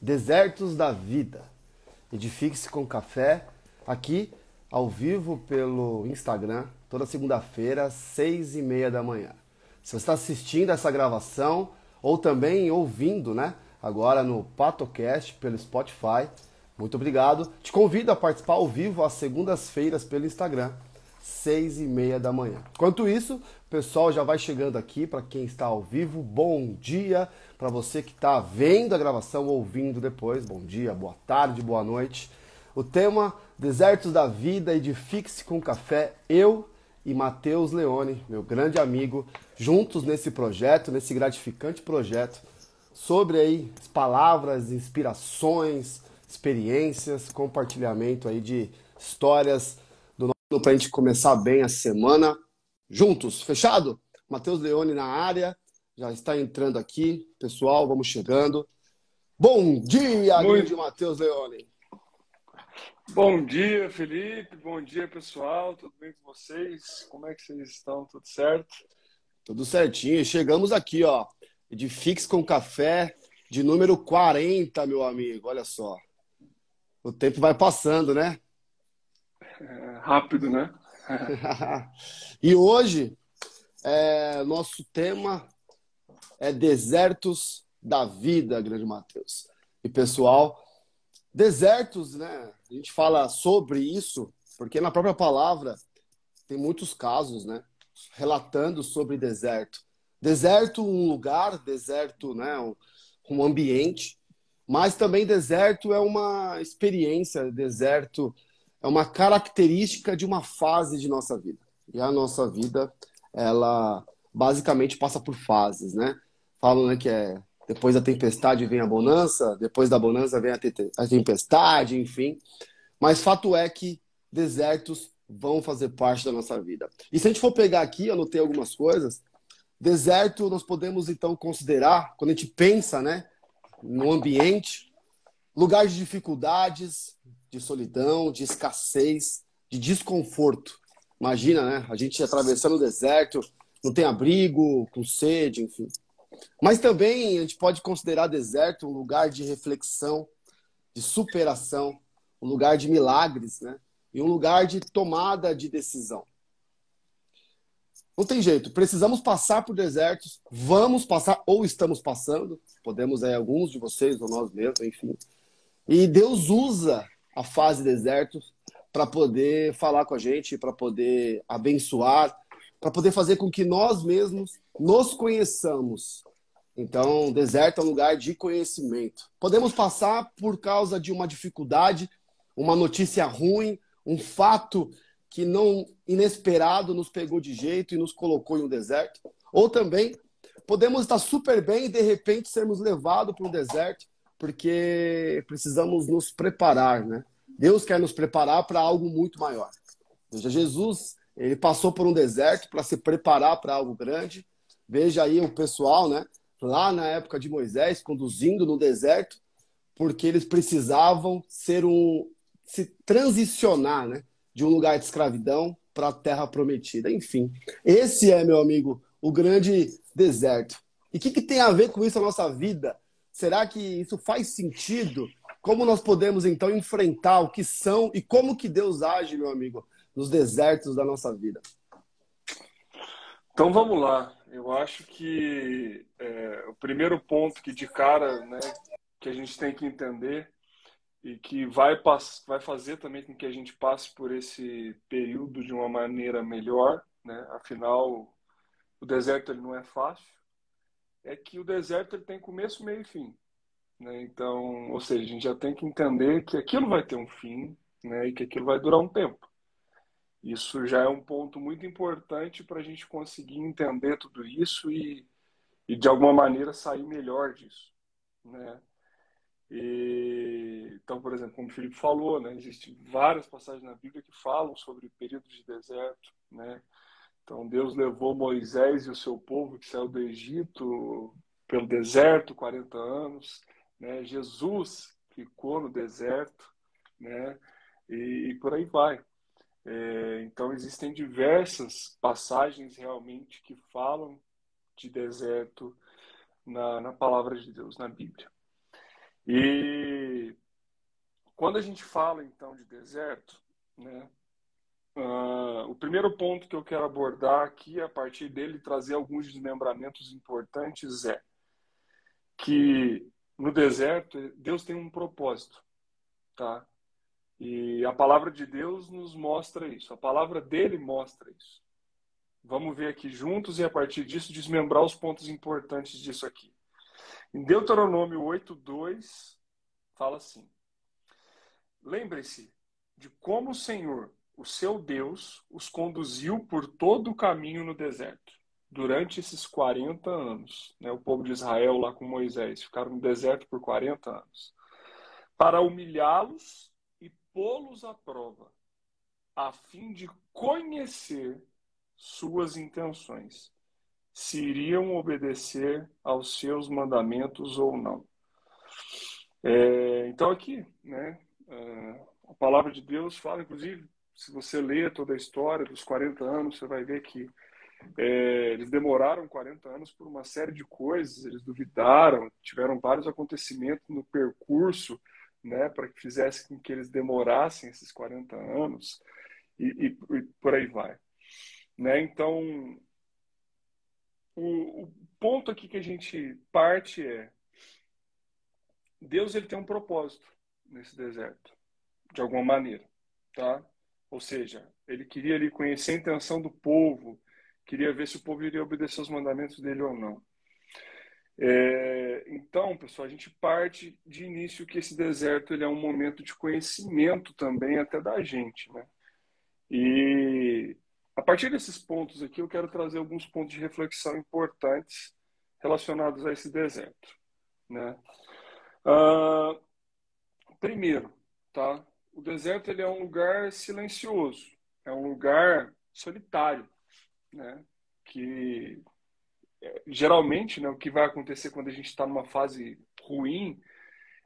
Desertos da Vida. Edifique-se com café, aqui ao vivo pelo Instagram, toda segunda-feira, seis e meia da manhã. Se você está assistindo essa gravação ou também ouvindo, né? Agora no PatoCast pelo Spotify, muito obrigado. Te convido a participar ao vivo às segundas-feiras pelo Instagram, seis e meia da manhã. Enquanto isso, o pessoal já vai chegando aqui para quem está ao vivo. Bom dia para você que está vendo a gravação, ouvindo depois. Bom dia, boa tarde, boa noite. O tema Desertos da Vida, edifique-se com café. Eu e Matheus Leone, meu grande amigo, juntos nesse projeto, nesse gratificante projeto, sobre aí as palavras, inspirações, experiências, compartilhamento aí de histórias do nosso para a gente começar bem a semana juntos. Fechado? Matheus Leone na área, já está entrando aqui. Pessoal, vamos chegando. Bom dia, Muito... grande Matheus Leone. Bom dia, Felipe. Bom dia, pessoal. Tudo bem com vocês? Como é que vocês estão? Tudo certo? Tudo certinho. Chegamos aqui, ó. Edifix com café de número 40, meu amigo. Olha só. O tempo vai passando, né? É, rápido, né? e hoje, é, nosso tema é desertos da vida, grande Mateus. E pessoal, desertos, né? A gente fala sobre isso porque na própria palavra tem muitos casos, né? Relatando sobre deserto. Deserto, um lugar, deserto, né? Um, um ambiente. Mas também deserto é uma experiência, deserto é uma característica de uma fase de nossa vida. E a nossa vida, ela basicamente passa por fases, né? Falam né, que é depois da tempestade vem a bonança, depois da bonança vem a tempestade, enfim. Mas fato é que desertos vão fazer parte da nossa vida. E se a gente for pegar aqui, eu anotei algumas coisas. Deserto nós podemos então considerar, quando a gente pensa, né, no ambiente, lugar de dificuldades, de solidão, de escassez, de desconforto. Imagina, né? A gente atravessando o deserto, não tem abrigo, com sede, enfim. Mas também a gente pode considerar deserto um lugar de reflexão, de superação, um lugar de milagres, né? E um lugar de tomada de decisão. Não tem jeito, precisamos passar por desertos, vamos passar ou estamos passando, podemos aí alguns de vocês ou nós mesmos, enfim. E Deus usa a fase deserto para poder falar com a gente, para poder abençoar, para poder fazer com que nós mesmos nos conheçamos. Então, deserto é um lugar de conhecimento. Podemos passar por causa de uma dificuldade, uma notícia ruim, um fato que não inesperado nos pegou de jeito e nos colocou em um deserto, ou também podemos estar super bem e de repente sermos levados para um deserto porque precisamos nos preparar, né? Deus quer nos preparar para algo muito maior. Veja, Jesus, ele passou por um deserto para se preparar para algo grande. Veja aí o pessoal, né? Lá na época de Moisés, conduzindo no deserto, porque eles precisavam ser um se transicionar, né? de um lugar de escravidão para a terra prometida. Enfim, esse é, meu amigo, o grande deserto. E o que, que tem a ver com isso a nossa vida? Será que isso faz sentido? Como nós podemos então enfrentar o que são e como que Deus age, meu amigo, nos desertos da nossa vida? Então vamos lá. Eu acho que é, o primeiro ponto que de cara, né, que a gente tem que entender e que vai, vai fazer também com que a gente passe por esse período de uma maneira melhor, né? Afinal, o deserto ele não é fácil. É que o deserto ele tem começo, meio e fim, né? Então, ou seja, a gente já tem que entender que aquilo vai ter um fim, né? E que aquilo vai durar um tempo. Isso já é um ponto muito importante para a gente conseguir entender tudo isso e, e de alguma maneira sair melhor disso, né? E, então, por exemplo, como o Felipe falou, né, existem várias passagens na Bíblia que falam sobre períodos de deserto. Né? Então, Deus levou Moisés e o seu povo que saiu do Egito pelo deserto 40 anos. Né? Jesus ficou no deserto. Né? E, e por aí vai. É, então, existem diversas passagens realmente que falam de deserto na, na palavra de Deus, na Bíblia. E quando a gente fala então de deserto, né, uh, o primeiro ponto que eu quero abordar aqui, a partir dele trazer alguns desmembramentos importantes, é que no deserto Deus tem um propósito, tá? E a palavra de Deus nos mostra isso, a palavra dele mostra isso. Vamos ver aqui juntos e a partir disso desmembrar os pontos importantes disso aqui. Em Deuteronômio 8:2 fala assim: Lembre-se de como o Senhor, o seu Deus, os conduziu por todo o caminho no deserto durante esses 40 anos. Né? O povo de Israel lá com Moisés ficaram no deserto por 40 anos para humilhá-los pô-los à prova, a fim de conhecer suas intenções, se iriam obedecer aos seus mandamentos ou não. É, então aqui, né, é, a palavra de Deus fala, inclusive, se você ler toda a história dos 40 anos, você vai ver que é, eles demoraram 40 anos por uma série de coisas, eles duvidaram, tiveram vários acontecimentos no percurso, né, para que fizesse com que eles demorassem esses 40 anos e, e, e por aí vai. Né? Então, o, o, ponto aqui que a gente parte é Deus ele tem um propósito nesse deserto, de alguma maneira, tá? Ou seja, ele queria ali conhecer a intenção do povo, queria ver se o povo iria obedecer os mandamentos dele ou não. É, então, pessoal, a gente parte de início que esse deserto ele é um momento de conhecimento também até da gente, né? E a partir desses pontos aqui, eu quero trazer alguns pontos de reflexão importantes relacionados a esse deserto. Né? Uh, primeiro, tá? o deserto ele é um lugar silencioso, é um lugar solitário, né? que geralmente né, o que vai acontecer quando a gente está numa fase ruim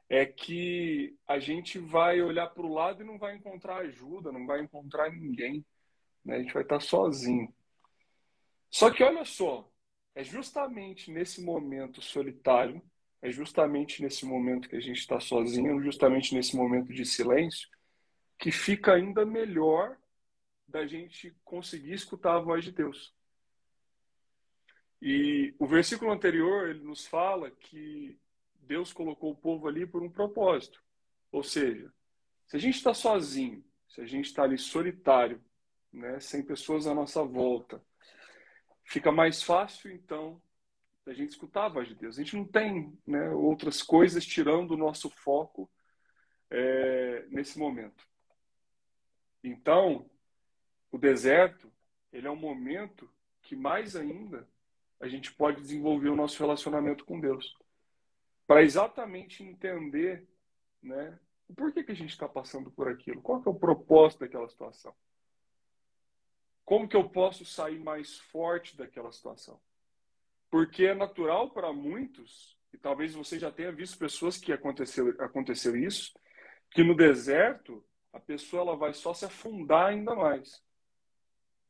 é que a gente vai olhar para o lado e não vai encontrar ajuda, não vai encontrar ninguém. Né? A gente vai estar sozinho. Só que olha só, é justamente nesse momento solitário, é justamente nesse momento que a gente está sozinho, justamente nesse momento de silêncio, que fica ainda melhor da gente conseguir escutar a voz de Deus. E o versículo anterior, ele nos fala que Deus colocou o povo ali por um propósito. Ou seja, se a gente está sozinho, se a gente está ali solitário, né, sem pessoas à nossa volta. Fica mais fácil, então, a gente escutar a voz de Deus. A gente não tem né, outras coisas tirando o nosso foco é, nesse momento. Então, o deserto, ele é um momento que mais ainda a gente pode desenvolver o nosso relacionamento com Deus. Para exatamente entender né, o porquê que a gente está passando por aquilo, qual é o propósito daquela situação. Como que eu posso sair mais forte daquela situação? Porque é natural para muitos, e talvez você já tenha visto pessoas que aconteceu, aconteceu isso, que no deserto a pessoa ela vai só se afundar ainda mais.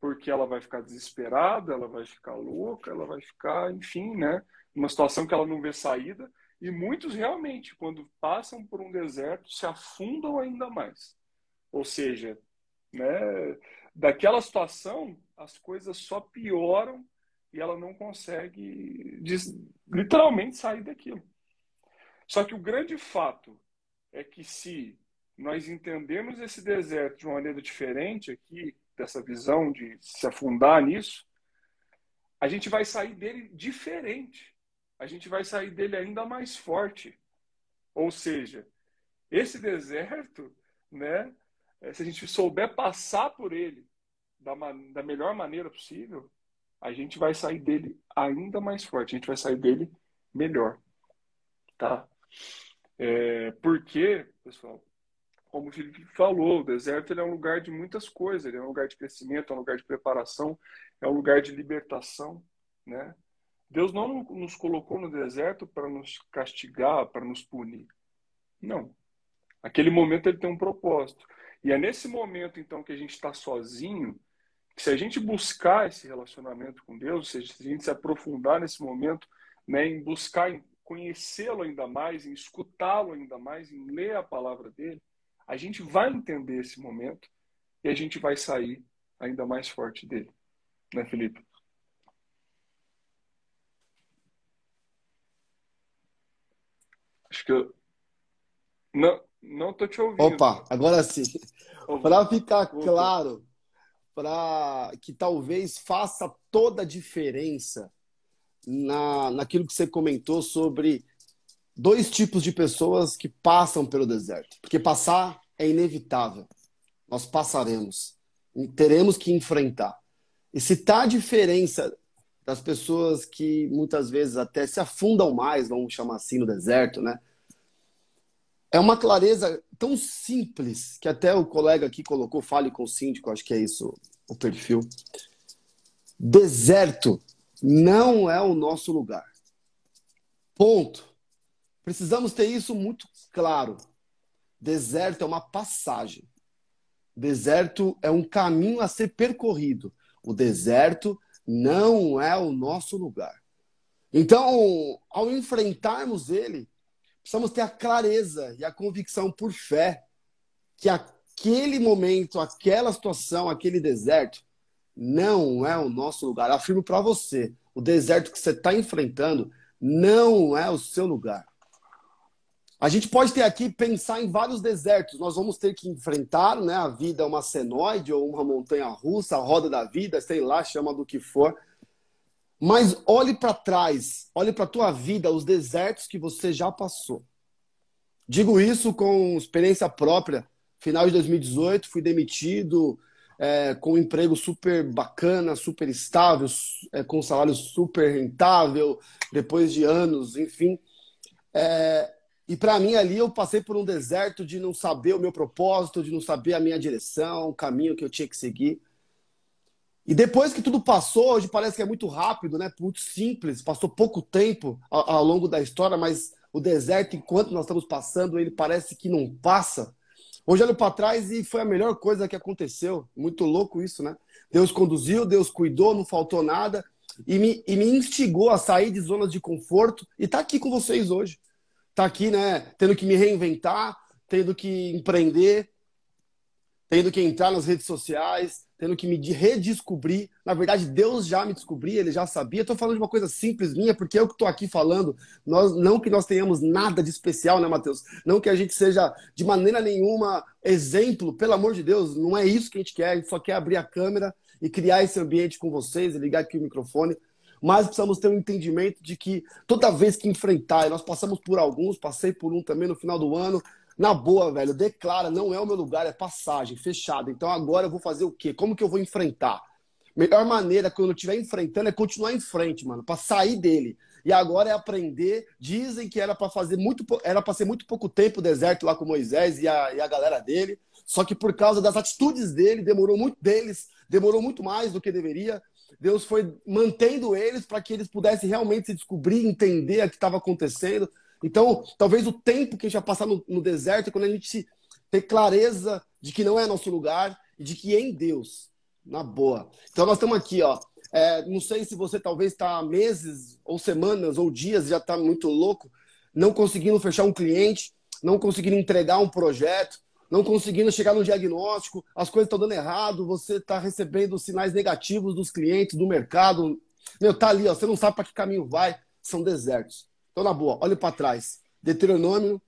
Porque ela vai ficar desesperada, ela vai ficar louca, ela vai ficar, enfim, né, numa situação que ela não vê saída. E muitos realmente, quando passam por um deserto, se afundam ainda mais. Ou seja, né, daquela situação, as coisas só pioram e ela não consegue literalmente sair daquilo. Só que o grande fato é que se nós entendemos esse deserto de uma maneira diferente aqui, dessa visão de se afundar nisso, a gente vai sair dele diferente. A gente vai sair dele ainda mais forte. Ou seja, esse deserto, né, é, se a gente souber passar por ele da, da melhor maneira possível, a gente vai sair dele ainda mais forte, a gente vai sair dele melhor. Tá? É, porque, pessoal, como o Felipe falou, o deserto é um lugar de muitas coisas, ele é um lugar de crescimento, é um lugar de preparação, é um lugar de libertação, né? Deus não nos colocou no deserto para nos castigar, para nos punir. Não. Aquele momento ele tem um propósito. E é nesse momento, então, que a gente está sozinho, que se a gente buscar esse relacionamento com Deus, se a gente se aprofundar nesse momento, né, em buscar conhecê-lo ainda mais, em escutá-lo ainda mais, em ler a palavra dele, a gente vai entender esse momento e a gente vai sair ainda mais forte dele. Né, Felipe? Acho que eu. Não, não tô te ouvindo. Opa, agora sim. Para ficar claro, para que talvez faça toda a diferença na, naquilo que você comentou sobre dois tipos de pessoas que passam pelo deserto. Porque passar é inevitável. Nós passaremos. Teremos que enfrentar. E se tá a diferença das pessoas que muitas vezes até se afundam mais, vamos chamar assim, no deserto, né? É uma clareza tão simples que até o colega aqui colocou, fale com o síndico, acho que é isso o perfil. Deserto não é o nosso lugar. Ponto. Precisamos ter isso muito claro. Deserto é uma passagem. Deserto é um caminho a ser percorrido. O deserto não é o nosso lugar. Então, ao enfrentarmos ele, precisamos ter a clareza e a convicção por fé que aquele momento, aquela situação, aquele deserto não é o nosso lugar. Eu afirmo para você, o deserto que você está enfrentando não é o seu lugar. A gente pode ter aqui pensar em vários desertos. Nós vamos ter que enfrentar, né? A vida é uma senoide ou uma montanha russa, a roda da vida, sei lá, chama do que for. Mas olhe para trás, olhe para a tua vida, os desertos que você já passou. Digo isso com experiência própria. Final de 2018, fui demitido é, com um emprego super bacana, super estável, é, com um salário super rentável, depois de anos, enfim. É, e para mim ali eu passei por um deserto de não saber o meu propósito, de não saber a minha direção, o caminho que eu tinha que seguir. E depois que tudo passou, hoje parece que é muito rápido, né? Muito simples, passou pouco tempo ao, ao longo da história, mas o deserto, enquanto nós estamos passando, ele parece que não passa. Hoje olho para trás e foi a melhor coisa que aconteceu. Muito louco isso, né? Deus conduziu, Deus cuidou, não faltou nada e me, e me instigou a sair de zonas de conforto e tá aqui com vocês hoje tá aqui, né, tendo que me reinventar, tendo que empreender, tendo que entrar nas redes sociais, tendo que me redescobrir. Na verdade, Deus já me descobriu, ele já sabia. Estou falando de uma coisa simples minha, porque eu que estou aqui falando, nós, não que nós tenhamos nada de especial, né, Mateus? Não que a gente seja de maneira nenhuma exemplo, pelo amor de Deus, não é isso que a gente quer, a gente só quer abrir a câmera e criar esse ambiente com vocês, e ligar aqui o microfone mas precisamos ter um entendimento de que toda vez que enfrentar, e nós passamos por alguns, passei por um também no final do ano, na boa, velho, declara, não é o meu lugar, é passagem, fechado. Então agora eu vou fazer o quê? Como que eu vou enfrentar? Melhor maneira quando eu estiver enfrentando é continuar em frente, mano, para sair dele. E agora é aprender. Dizem que era para fazer muito, era para ser muito pouco tempo o deserto lá com Moisés e a, e a galera dele. Só que por causa das atitudes dele, demorou muito deles, demorou muito mais do que deveria. Deus foi mantendo eles para que eles pudessem realmente se descobrir, entender o que estava acontecendo. Então, talvez o tempo que a gente vai passar no, no deserto é quando a gente ter clareza de que não é nosso lugar e de que é em Deus, na boa. Então, nós estamos aqui, ó. É, não sei se você talvez está meses ou semanas ou dias já está muito louco, não conseguindo fechar um cliente, não conseguindo entregar um projeto, não conseguindo chegar no diagnóstico, as coisas estão dando errado, você está recebendo sinais negativos dos clientes, do mercado. Meu, tá ali, ó, você não sabe para que caminho vai, são desertos. Então, na boa, olhe para trás. Deuteronômio,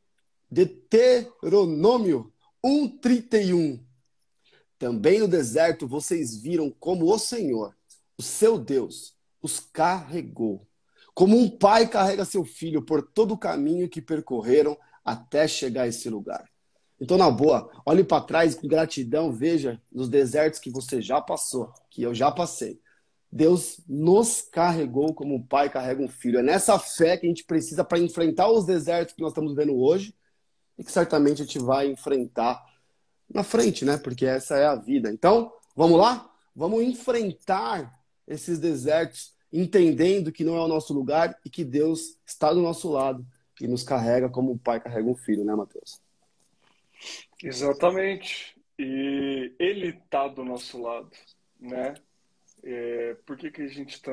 Deuteronômio 1:31. Também no deserto vocês viram como o Senhor, o seu Deus, os carregou. Como um pai carrega seu filho por todo o caminho que percorreram até chegar a esse lugar. Então, na boa, olhe para trás com gratidão, veja nos desertos que você já passou, que eu já passei. Deus nos carregou como um pai carrega um filho. É nessa fé que a gente precisa para enfrentar os desertos que nós estamos vendo hoje e que certamente a gente vai enfrentar na frente, né? Porque essa é a vida. Então, vamos lá? Vamos enfrentar esses desertos, entendendo que não é o nosso lugar e que Deus está do nosso lado e nos carrega como um pai carrega um filho, né, Mateus? Exatamente. E ele está do nosso lado, né? É, por que, que a gente está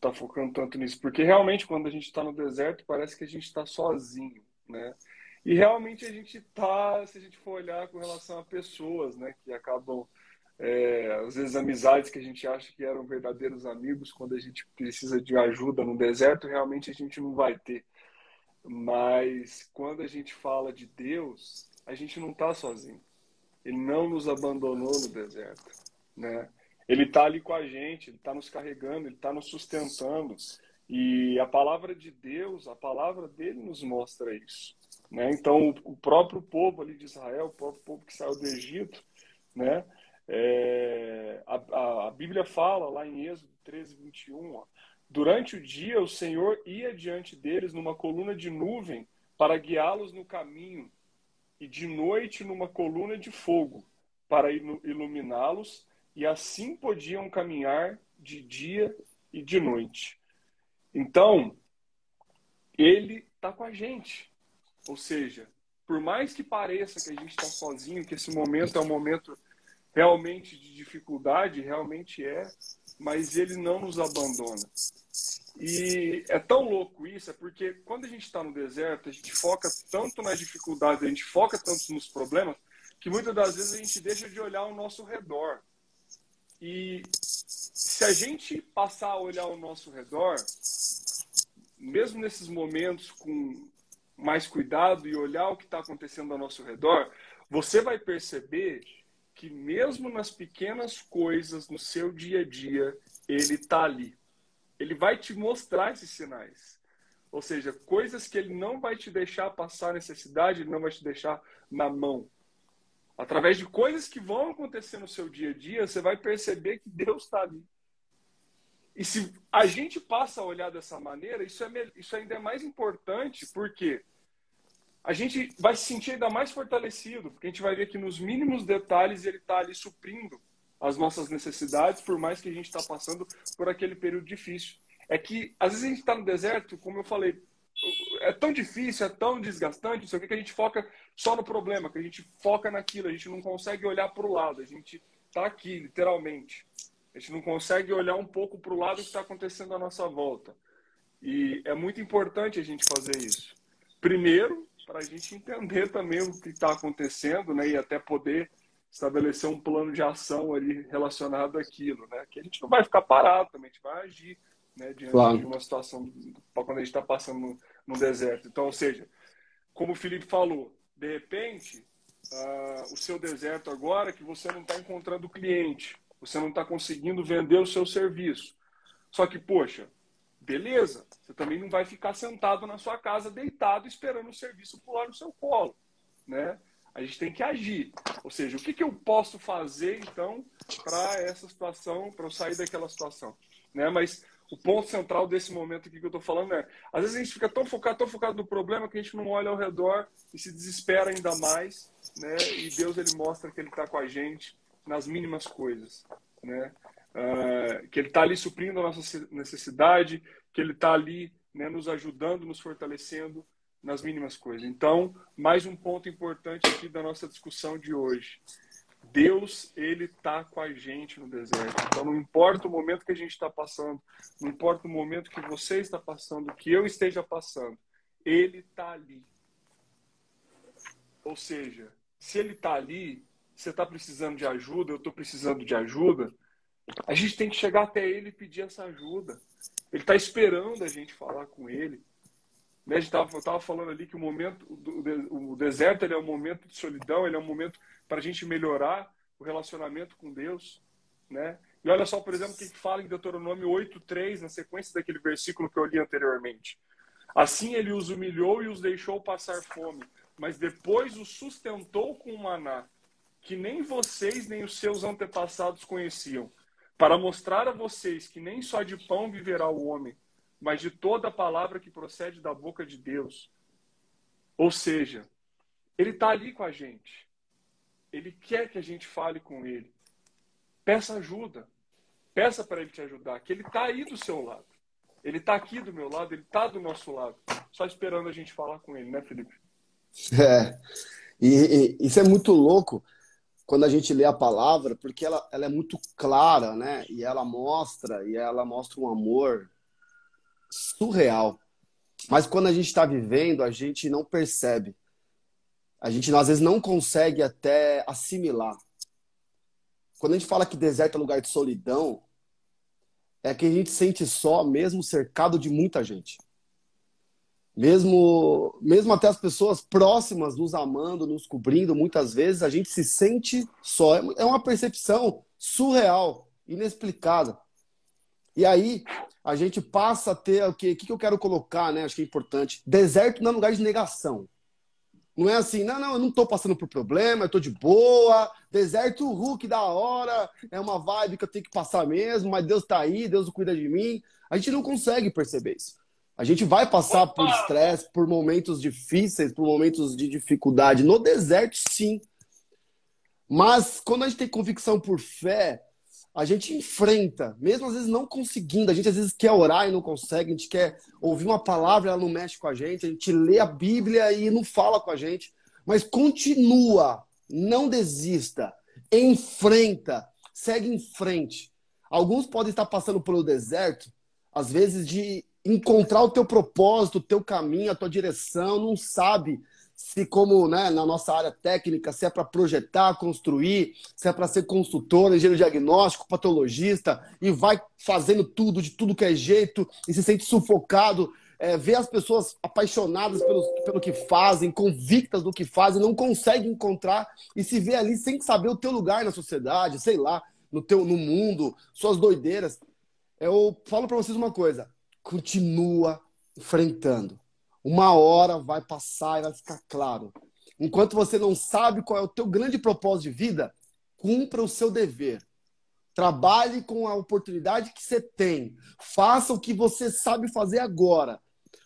tá focando tanto nisso? Porque realmente quando a gente está no deserto parece que a gente está sozinho, né? E realmente a gente está, se a gente for olhar com relação a pessoas, né, que acabam é, às vezes amizades que a gente acha que eram verdadeiros amigos, quando a gente precisa de ajuda no deserto, realmente a gente não vai ter. Mas quando a gente fala de Deus, a gente não está sozinho. Ele não nos abandonou no deserto, né? Ele está ali com a gente, ele está nos carregando, ele está nos sustentando. E a palavra de Deus, a palavra dele nos mostra isso. Né? Então, o próprio povo ali de Israel, o próprio povo que saiu do Egito, né? É, a, a, Bíblia fala lá em Êxodo 13, 21, ó, durante o dia o Senhor ia diante deles numa coluna de nuvem para guiá-los no caminho, e de noite numa coluna de fogo para iluminá-los, e assim podiam caminhar de dia e de noite. Então, ele está com a gente. Ou seja, por mais que pareça que a gente está sozinho, que esse momento é um momento realmente de dificuldade, realmente é, mas ele não nos abandona. E é tão louco isso, é porque quando a gente está no deserto, a gente foca tanto nas dificuldades, a gente foca tanto nos problemas, que muitas das vezes a gente deixa de olhar ao nosso redor. E se a gente passar a olhar ao nosso redor, mesmo nesses momentos com mais cuidado e olhar o que está acontecendo ao nosso redor, você vai perceber que mesmo nas pequenas coisas no seu dia a dia, ele está ali. Ele vai te mostrar esses sinais. Ou seja, coisas que ele não vai te deixar passar necessidade, ele não vai te deixar na mão. Através de coisas que vão acontecer no seu dia a dia, você vai perceber que Deus está ali. E se a gente passa a olhar dessa maneira, isso, é, isso ainda é mais importante, porque a gente vai se sentir ainda mais fortalecido, porque a gente vai ver que nos mínimos detalhes ele está ali suprindo as nossas necessidades, por mais que a gente está passando por aquele período difícil. É que às vezes a gente está no deserto, como eu falei, é tão difícil, é tão desgastante, isso aqui que a gente foca só no problema, que a gente foca naquilo, a gente não consegue olhar para o lado, a gente está aqui, literalmente. A gente não consegue olhar um pouco para o lado que está acontecendo à nossa volta. E é muito importante a gente fazer isso. Primeiro, para a gente entender também o que está acontecendo, né? E até poder estabelecer um plano de ação ali relacionado àquilo, né? Que a gente não vai ficar parado também, a gente vai agir, né? Diante claro. de uma situação quando a gente está passando no, no, deserto. Então, ou seja, como o Felipe falou, de repente, uh, o seu deserto agora é que você não está encontrando cliente, você não está conseguindo vender o seu serviço. Só que, poxa, Beleza, você também não vai ficar sentado na sua casa, deitado, esperando o serviço pular no seu colo. Né? A gente tem que agir. Ou seja, o que, que eu posso fazer, então, para essa situação, para eu sair daquela situação? Né? Mas o ponto central desse momento aqui que eu estou falando é: às vezes a gente fica tão focado, tão focado no problema que a gente não olha ao redor e se desespera ainda mais, né? E Deus ele mostra que ele está com a gente nas mínimas coisas, né? Uh, que ele está ali suprindo a nossa necessidade, que ele está ali né, nos ajudando, nos fortalecendo nas mínimas coisas. Então, mais um ponto importante aqui da nossa discussão de hoje. Deus, ele está com a gente no deserto. Então, não importa o momento que a gente está passando, não importa o momento que você está passando, que eu esteja passando, ele está ali. Ou seja, se ele está ali, você está precisando de ajuda, eu estou precisando de ajuda, a gente tem que chegar até ele e pedir essa ajuda. Ele está esperando a gente falar com ele. Né? A gente estava falando ali que o momento, o deserto ele é um momento de solidão, ele é um momento para a gente melhorar o relacionamento com Deus. Né? E olha só, por exemplo, o que fala em Deuteronômio 8,3, na sequência daquele versículo que eu li anteriormente. Assim ele os humilhou e os deixou passar fome, mas depois os sustentou com maná, que nem vocês nem os seus antepassados conheciam para mostrar a vocês que nem só de pão viverá o homem, mas de toda a palavra que procede da boca de Deus. Ou seja, ele está ali com a gente. Ele quer que a gente fale com ele. Peça ajuda. Peça para ele te ajudar, que ele está aí do seu lado. Ele está aqui do meu lado, ele está do nosso lado. Só esperando a gente falar com ele, né, Felipe? É. E, e isso é muito louco quando a gente lê a palavra, porque ela, ela é muito clara, né? E ela mostra, e ela mostra um amor surreal. Mas quando a gente está vivendo, a gente não percebe. A gente às vezes não consegue até assimilar. Quando a gente fala que deserto é lugar de solidão, é que a gente sente só, mesmo cercado de muita gente. Mesmo, mesmo até as pessoas próximas nos amando, nos cobrindo, muitas vezes a gente se sente só. É uma percepção surreal, inexplicada. E aí a gente passa a ter o que, o que eu quero colocar, né? Acho que é importante. Deserto não é lugar de negação. Não é assim, não, não, eu não estou passando por problema, eu estou de boa. Deserto, Hulk da hora, é uma vibe que eu tenho que passar mesmo, mas Deus está aí, Deus cuida de mim. A gente não consegue perceber isso. A gente vai passar por estresse, por momentos difíceis, por momentos de dificuldade. No deserto, sim. Mas quando a gente tem convicção por fé, a gente enfrenta, mesmo às vezes não conseguindo, a gente às vezes quer orar e não consegue, a gente quer ouvir uma palavra, ela não mexe com a gente, a gente lê a Bíblia e não fala com a gente, mas continua, não desista, enfrenta, segue em frente. Alguns podem estar passando pelo deserto, às vezes de encontrar o teu propósito, o teu caminho, a tua direção, não sabe se como né, na nossa área técnica, se é para projetar, construir, se é para ser consultor, engenheiro diagnóstico, patologista, e vai fazendo tudo, de tudo que é jeito, e se sente sufocado, é, vê as pessoas apaixonadas pelo, pelo que fazem, convictas do que fazem, não consegue encontrar e se vê ali sem saber o teu lugar na sociedade, sei lá, no, teu, no mundo, suas doideiras. Eu falo para vocês uma coisa, continua enfrentando uma hora vai passar e vai ficar claro. Enquanto você não sabe qual é o teu grande propósito de vida, cumpra o seu dever. Trabalhe com a oportunidade que você tem. Faça o que você sabe fazer agora.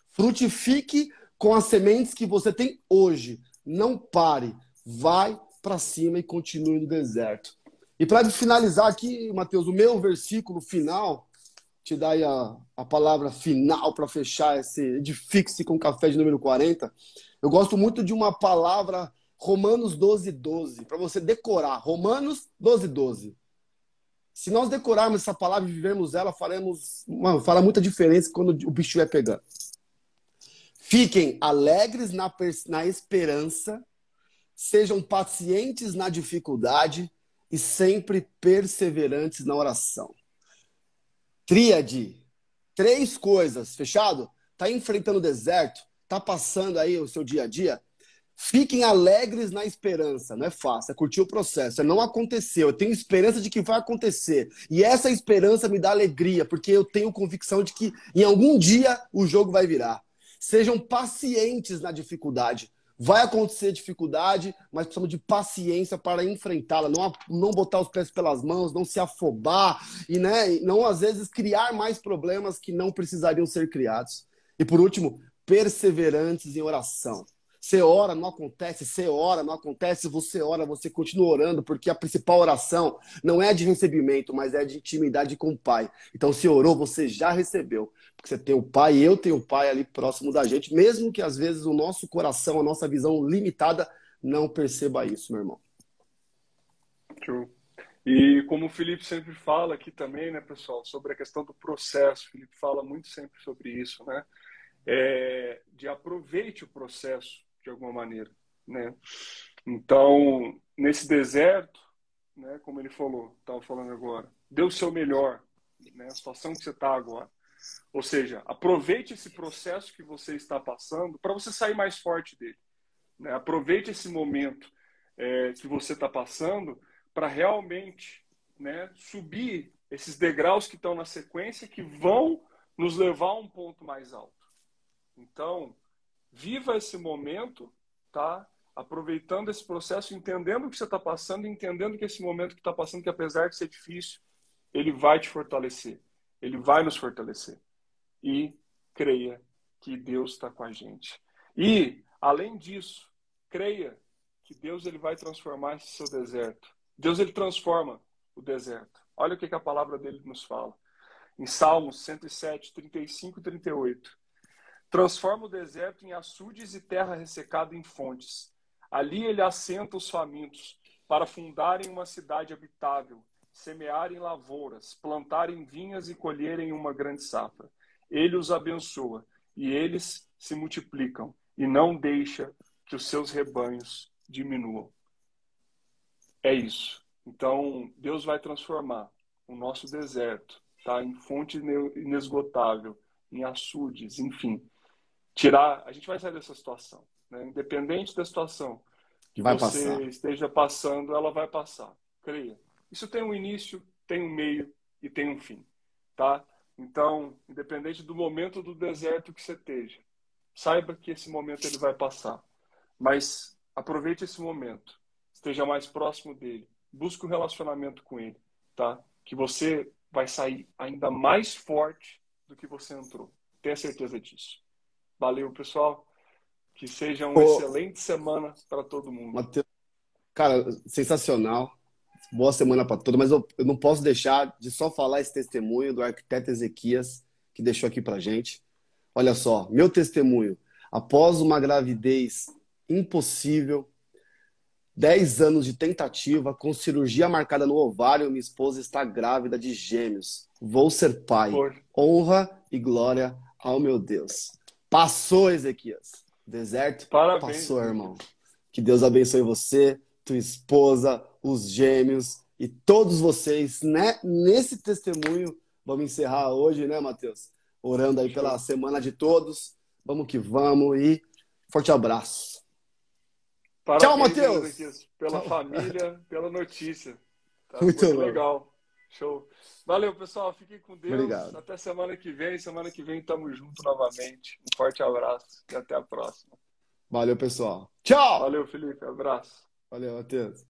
Frutifique com as sementes que você tem hoje. Não pare. Vai para cima e continue no deserto. E para finalizar aqui, Mateus, o meu versículo final te dar a, a palavra final para fechar esse edifique com café de número 40. Eu gosto muito de uma palavra, Romanos 12, 12, para você decorar. Romanos 12, 12. Se nós decorarmos essa palavra e vivermos ela, faremos, mano, fará muita diferença quando o bicho estiver pegando. Fiquem alegres na, na esperança, sejam pacientes na dificuldade e sempre perseverantes na oração. Tríade. Três coisas, fechado? Tá enfrentando o deserto, tá passando aí o seu dia a dia. Fiquem alegres na esperança. Não é fácil, é curtir o processo. É não aconteceu. Eu tenho esperança de que vai acontecer. E essa esperança me dá alegria, porque eu tenho convicção de que em algum dia o jogo vai virar. Sejam pacientes na dificuldade. Vai acontecer dificuldade, mas precisamos de paciência para enfrentá-la, não, não botar os pés pelas mãos, não se afobar e né, não às vezes criar mais problemas que não precisariam ser criados. E por último, perseverantes em oração. Você ora, não acontece, você ora, não acontece, você ora, você continua orando, porque a principal oração não é de recebimento, mas é de intimidade com o Pai. Então, se orou, você já recebeu. Porque você tem o Pai, eu tenho o Pai ali próximo da gente, mesmo que às vezes o nosso coração, a nossa visão limitada, não perceba isso, meu irmão. True. E como o Felipe sempre fala aqui também, né, pessoal, sobre a questão do processo, o Felipe fala muito sempre sobre isso, né? É, de aproveite o processo de alguma maneira, né? Então, nesse deserto, né, como ele falou, estava falando agora, dê o seu melhor, né, a situação que você está agora. Ou seja, aproveite esse processo que você está passando para você sair mais forte dele. Né? Aproveite esse momento é, que você está passando para realmente né, subir esses degraus que estão na sequência que vão nos levar a um ponto mais alto. Então, Viva esse momento, tá? Aproveitando esse processo, entendendo o que você está passando, entendendo que esse momento que está passando, que apesar de ser difícil, ele vai te fortalecer. Ele vai nos fortalecer. E creia que Deus está com a gente. E, além disso, creia que Deus ele vai transformar esse seu deserto. Deus ele transforma o deserto. Olha o que, que a palavra dele nos fala. Em Salmos 107, 35 e 38. Transforma o deserto em açudes e terra ressecada em fontes. Ali ele assenta os famintos. para fundarem uma cidade habitável, semearem lavouras, plantarem vinhas e colherem uma grande safra. Ele os abençoa e eles se multiplicam e não deixa que os seus rebanhos diminuam. É isso. Então, Deus vai transformar o nosso deserto tá, em fonte inesgotável, em açudes, enfim. Tirar, a gente vai sair dessa situação. Né? Independente da situação que vai você passar. esteja passando, ela vai passar. Creia. Isso tem um início, tem um meio e tem um fim. Tá? Então, independente do momento do deserto que você esteja, saiba que esse momento ele vai passar. Mas aproveite esse momento. Esteja mais próximo dele. Busque um relacionamento com ele, tá? Que você vai sair ainda mais forte do que você entrou. Tenha certeza disso. Valeu, pessoal. Que seja uma Ô, excelente semana para todo mundo. Mateus, cara, sensacional. Boa semana para todos, mas eu, eu, não posso deixar de só falar esse testemunho do arquiteto Ezequias, que deixou aqui para gente. Olha só, meu testemunho. Após uma gravidez impossível, 10 anos de tentativa, com cirurgia marcada no ovário, minha esposa está grávida de gêmeos. Vou ser pai. Por... Honra e glória ao meu Deus. Passou, Ezequias. Deserto Parabéns, passou, irmão. Que Deus abençoe você, tua esposa, os gêmeos e todos vocês, né? Nesse testemunho, vamos encerrar hoje, né, Matheus? Orando aí pela semana de todos. Vamos que vamos e forte abraço. Parabéns, Tchau, Matheus. Pela Tchau. família, pela notícia. Tá muito, muito legal. Show. Valeu, pessoal. Fiquem com Deus. Obrigado. Até semana que vem. Semana que vem estamos juntos novamente. Um forte abraço e até a próxima. Valeu, pessoal. Tchau. Valeu, Felipe. Abraço. Valeu, Matheus.